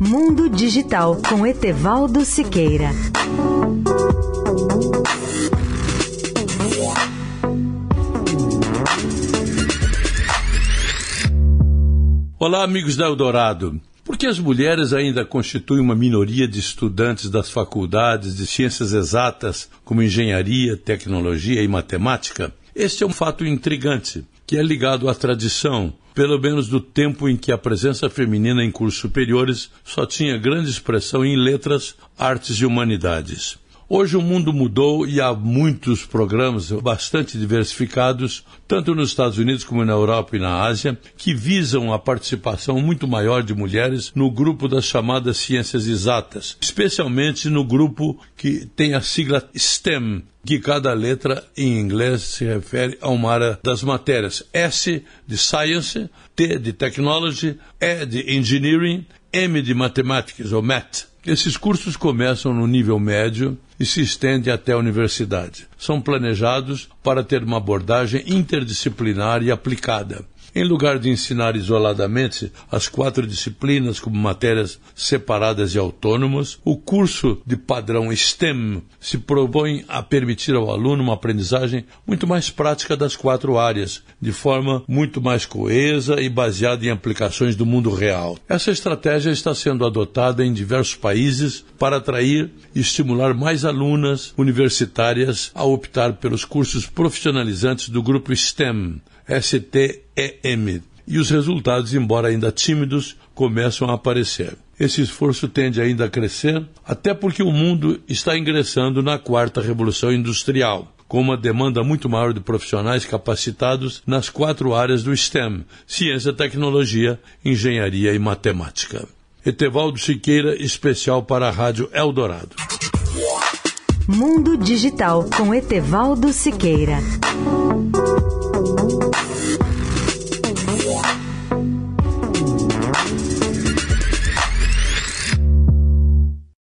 Mundo Digital com Etevaldo Siqueira. Olá, amigos da Eldorado. Por que as mulheres ainda constituem uma minoria de estudantes das faculdades de ciências exatas, como engenharia, tecnologia e matemática? Este é um fato intrigante, que é ligado à tradição, pelo menos do tempo em que a presença feminina em cursos superiores só tinha grande expressão em letras, artes e humanidades. Hoje o mundo mudou e há muitos programas bastante diversificados, tanto nos Estados Unidos como na Europa e na Ásia, que visam a participação muito maior de mulheres no grupo das chamadas ciências exatas, especialmente no grupo que tem a sigla STEM, que cada letra em inglês se refere a uma área das matérias. S de Science, T de Technology, E de Engineering, M de Mathematics ou Math. Esses cursos começam no nível médio e se estendem até a universidade. São planejados para ter uma abordagem interdisciplinar e aplicada em lugar de ensinar isoladamente as quatro disciplinas como matérias separadas e autônomas, o curso de padrão STEM se propõe a permitir ao aluno uma aprendizagem muito mais prática das quatro áreas, de forma muito mais coesa e baseada em aplicações do mundo real. Essa estratégia está sendo adotada em diversos países para atrair e estimular mais alunas universitárias a optar pelos cursos profissionalizantes do grupo STEM, STEM. E os resultados, embora ainda tímidos, começam a aparecer. Esse esforço tende ainda a crescer, até porque o mundo está ingressando na quarta revolução industrial, com uma demanda muito maior de profissionais capacitados nas quatro áreas do STEM: ciência, tecnologia, engenharia e matemática. Etevaldo Siqueira, especial para a Rádio Eldorado. Mundo Digital com Etevaldo Siqueira.